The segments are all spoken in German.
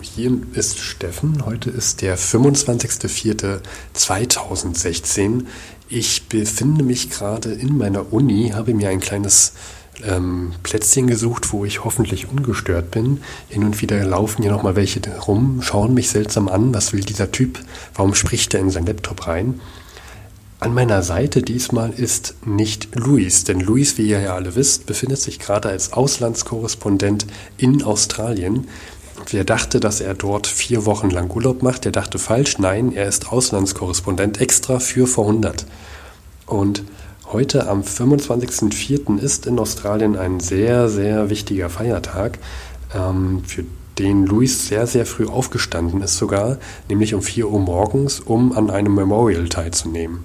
hier ist Steffen. Heute ist der 25.04.2016. Ich befinde mich gerade in meiner Uni, habe mir ein kleines ähm, Plätzchen gesucht, wo ich hoffentlich ungestört bin. Hin und wieder laufen hier nochmal welche rum, schauen mich seltsam an. Was will dieser Typ? Warum spricht er in sein Laptop rein? An meiner Seite diesmal ist nicht Luis, denn Luis, wie ihr ja alle wisst, befindet sich gerade als Auslandskorrespondent in Australien. Wer dachte, dass er dort vier Wochen lang Urlaub macht, der dachte falsch. Nein, er ist Auslandskorrespondent extra für vor 100. Und heute am 25.04. ist in Australien ein sehr, sehr wichtiger Feiertag, ähm, für den Luis sehr, sehr früh aufgestanden ist sogar, nämlich um 4 Uhr morgens, um an einem Memorial teilzunehmen.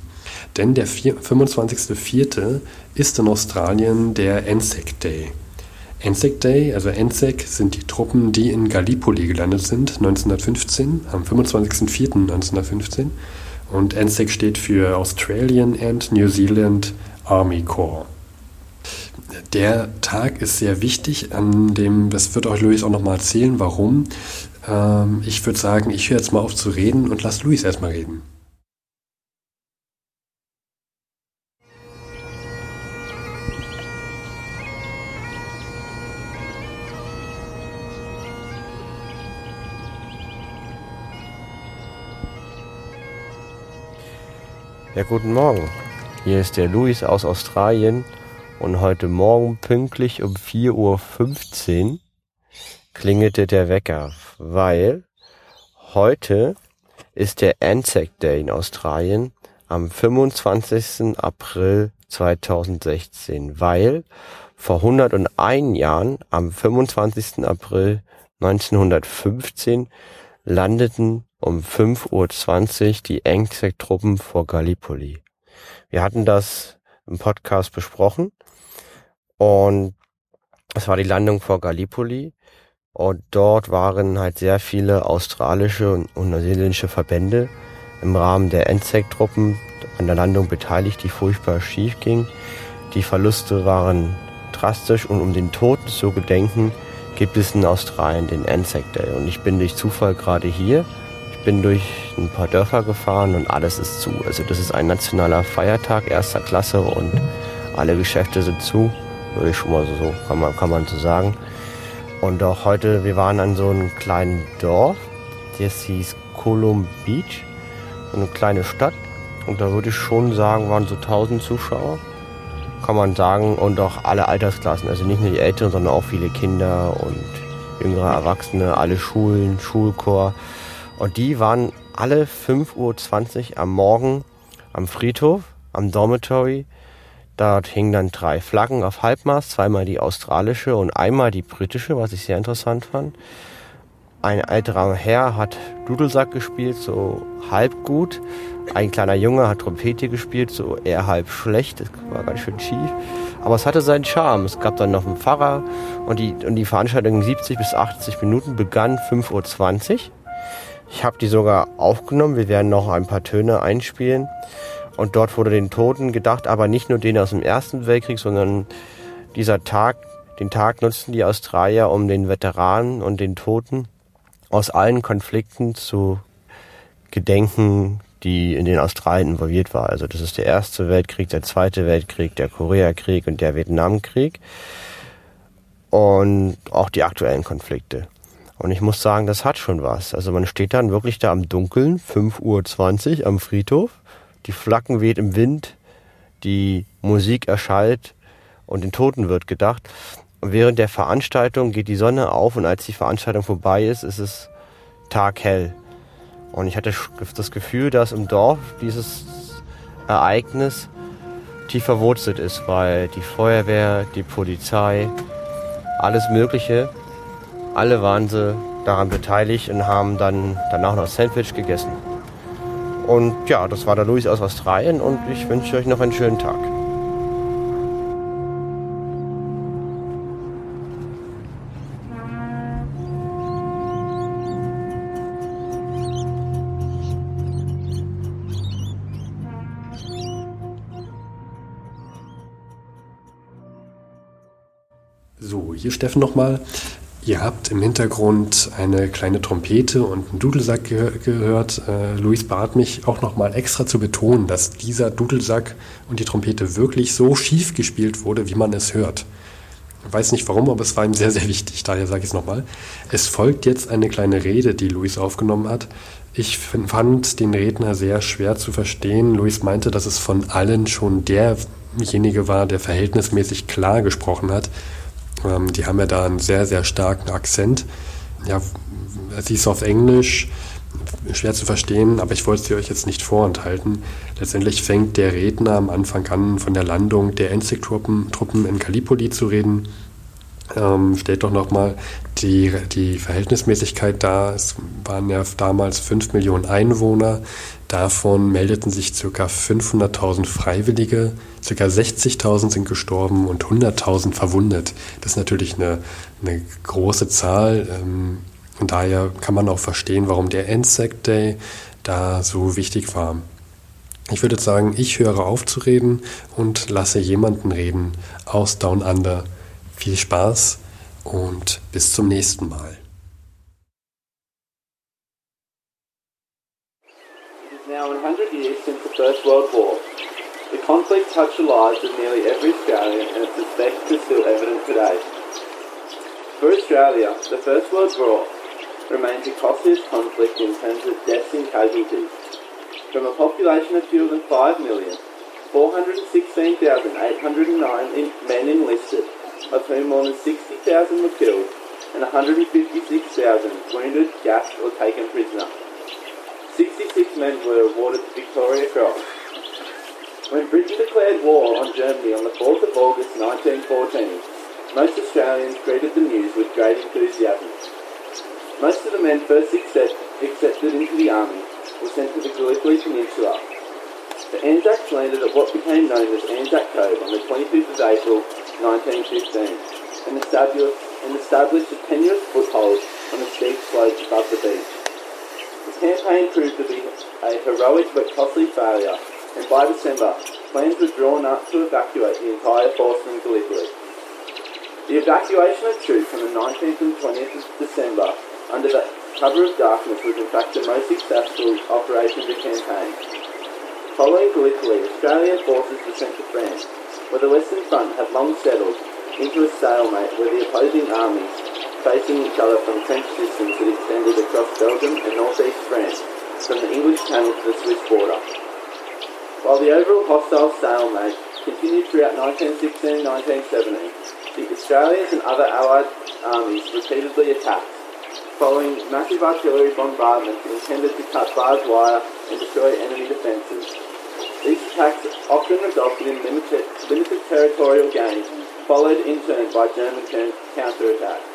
Denn der 25.04. ist in Australien der ANZAC Day. ANZAC Day, also ANZAC sind die Truppen, die in Gallipoli gelandet sind 1915, am 25.04.1915. Und ANZAC steht für Australian and New Zealand Army Corps. Der Tag ist sehr wichtig, an dem, das wird euch Luis auch nochmal erzählen, warum. Ähm, ich würde sagen, ich höre jetzt mal auf zu reden und lass Luis erstmal reden. Ja, guten Morgen. Hier ist der Luis aus Australien und heute Morgen pünktlich um 4.15 Uhr klingelte der Wecker, weil heute ist der Anzac Day in Australien am 25. April 2016, weil vor 101 Jahren am 25. April 1915 landeten um 5.20 Uhr die Engzek-Truppen vor Gallipoli. Wir hatten das im Podcast besprochen und es war die Landung vor Gallipoli und dort waren halt sehr viele australische und, neuseeländische Verbände im Rahmen der Enzek-Truppen an der Landung beteiligt, die furchtbar schief ging. Die Verluste waren drastisch und um den Toten zu gedenken, gibt es in Australien den Anzac Day. Und ich bin durch Zufall gerade hier bin durch ein paar Dörfer gefahren und alles ist zu. Also das ist ein nationaler Feiertag erster Klasse und alle Geschäfte sind zu. Würde ich schon mal so, kann man, kann man so sagen. Und auch heute, wir waren an so einem kleinen Dorf, das hieß Colum Beach, so eine kleine Stadt. Und da würde ich schon sagen, waren so 1000 Zuschauer, kann man sagen. Und auch alle Altersklassen, also nicht nur die Älteren, sondern auch viele Kinder und jüngere Erwachsene, alle Schulen, Schulchor. Und die waren alle 5.20 Uhr am Morgen am Friedhof, am Dormitory. Dort hingen dann drei Flaggen auf Halbmast, zweimal die australische und einmal die britische, was ich sehr interessant fand. Ein älterer Herr hat Dudelsack gespielt, so halb gut. Ein kleiner Junge hat Trompete gespielt, so eher halb schlecht. Das war ganz schön schief. Aber es hatte seinen Charme. Es gab dann noch einen Pfarrer und die, und die Veranstaltung 70 bis 80 Minuten begann 5.20 Uhr. Ich habe die sogar aufgenommen. Wir werden noch ein paar Töne einspielen. Und dort wurde den Toten gedacht, aber nicht nur denen aus dem Ersten Weltkrieg, sondern dieser Tag, den Tag nutzten die Australier, um den Veteranen und den Toten aus allen Konflikten zu gedenken, die in den Australien involviert war. Also das ist der Erste Weltkrieg, der Zweite Weltkrieg, der Koreakrieg und der Vietnamkrieg und auch die aktuellen Konflikte. Und ich muss sagen, das hat schon was. Also man steht dann wirklich da am Dunkeln, 5.20 Uhr am Friedhof. Die Flaggen weht im Wind, die Musik erschallt und den Toten wird gedacht. Und während der Veranstaltung geht die Sonne auf und als die Veranstaltung vorbei ist, ist es taghell. Und ich hatte das Gefühl, dass im Dorf dieses Ereignis tief verwurzelt ist, weil die Feuerwehr, die Polizei, alles Mögliche alle waren sie daran beteiligt und haben dann danach noch Sandwich gegessen. Und ja, das war der Luis aus Australien und ich wünsche euch noch einen schönen Tag. So, hier Steffen nochmal. Ihr habt im Hintergrund eine kleine Trompete und einen Dudelsack gehör gehört. Äh, Luis bat mich auch nochmal extra zu betonen, dass dieser Dudelsack und die Trompete wirklich so schief gespielt wurde, wie man es hört. Ich weiß nicht warum, aber es war ihm sehr, sehr wichtig. Daher sage ich es nochmal. Es folgt jetzt eine kleine Rede, die Luis aufgenommen hat. Ich fand den Redner sehr schwer zu verstehen. Luis meinte, dass es von allen schon derjenige war, der verhältnismäßig klar gesprochen hat ähm, die haben ja da einen sehr, sehr starken Akzent. Ja, sie ist auf Englisch, schwer zu verstehen, aber ich wollte sie euch jetzt nicht vorenthalten. Letztendlich fängt der Redner am Anfang an, von der Landung der Enzig-Truppen in Gallipoli zu reden. Ähm, stellt doch nochmal die, die Verhältnismäßigkeit dar. Es waren ja damals 5 Millionen Einwohner. Davon meldeten sich ca. 500.000 Freiwillige, ca. 60.000 sind gestorben und 100.000 verwundet. Das ist natürlich eine, eine große Zahl ähm, und daher kann man auch verstehen, warum der Anzac Day da so wichtig war. Ich würde sagen, ich höre auf zu reden und lasse jemanden reden aus Down Under. Viel Spaß und bis zum nächsten Mal. It is now 100 years since the First World War. The conflict touched the lives of nearly every Australian and its effects are still evident today. For Australia, the First World War remains the costliest conflict in terms of deaths and casualties. From a population of fewer than 5 million, 416,809 men enlisted, of whom more than 60,000 were killed and 156,000 wounded, gassed or taken prisoner. 66 men were awarded the Victoria Cross. When Britain declared war on Germany on the 4th of August 1914, most Australians greeted the news with great enthusiasm. Most of the men first accept, accepted into the army were sent to the Gallipoli Peninsula. The Anzacs landed at what became known as Anzac Cove on the 25th of April 1915 and established, a tenuous foothold on the steep slopes above the beach. The campaign proved to be a heroic but costly failure, and by December, plans were drawn up to evacuate the entire force from Gallipoli. The evacuation of troops on the 19th and 20th of December under the cover of darkness was in fact the most successful operation of the campaign. Following Gallipoli, Australian forces were sent to France, where the Western Front had long settled into a stalemate where the opposing armies facing each other from trench systems that extended across Belgium and northeast France, from the English Channel to the Swiss border. While the overall hostile stalemate continued throughout 1916 and 1917, the Australians and other Allied armies repeatedly attacked, following massive artillery bombardment intended to cut barbed wire and destroy enemy defences. These attacks often resulted in limited, limited territorial gains, followed in turn by German counterattacks.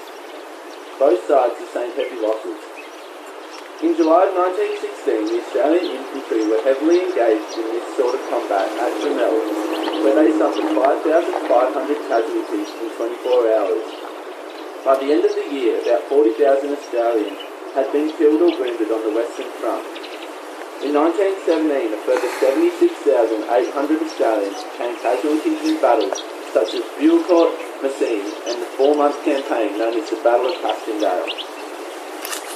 Both sides sustained heavy losses. In July of 1916, the Australian infantry were heavily engaged in this sort of combat at Jamel, where they suffered 5,500 casualties in 24 hours. By the end of the year, about 40,000 Australians had been killed or wounded on the Western Front. In 1917, a further 76,800 Australians became casualties in battles such as Buellcourt, Messines, and the four-month campaign known as the Battle of Passchendaele.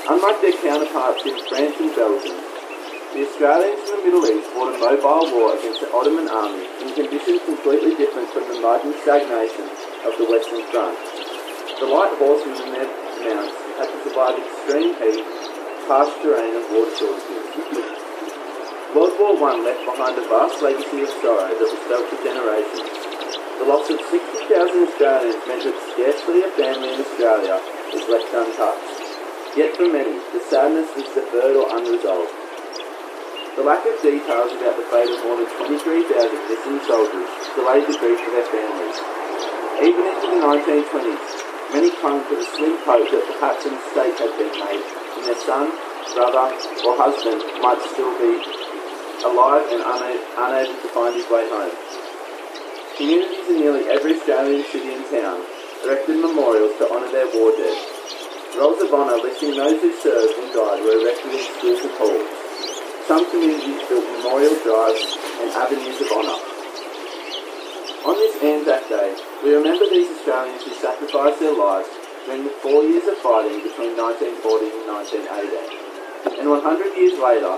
Unlike their counterparts in France and Belgium, the Australians in the Middle East fought a mobile war against the Ottoman army in conditions completely different from the mud stagnation of the Western Front. The light horsemen and their mounts had to survive extreme heat, harsh terrain and water shortages. World War I left behind a vast legacy of sorrow that was felt for generations. The loss of 60,000 Australians meant that scarcely a family in Australia was left untouched. Yet for many, the sadness was deferred or unresolved. The lack of details about the fate of more than 23,000 missing soldiers delayed the grief for their families. Even into the 1920s, many clung to the slim hope that perhaps a mistake had been made and their son, brother, or husband might still be alive and una- unable to find his way home. Communities in nearly every Australian city and town erected memorials to honour their war dead. Rolls of honour listing those who served and died were erected in schools and halls. Some communities built memorial drives and avenues of honour. On this Anzac Day, we remember these Australians who sacrificed their lives during the four years of fighting between 1940 and 1980. And 100 years later,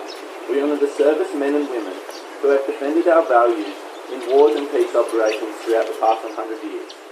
we honour the servicemen and women who have defended our values in wars and peace operations throughout the past 100 years.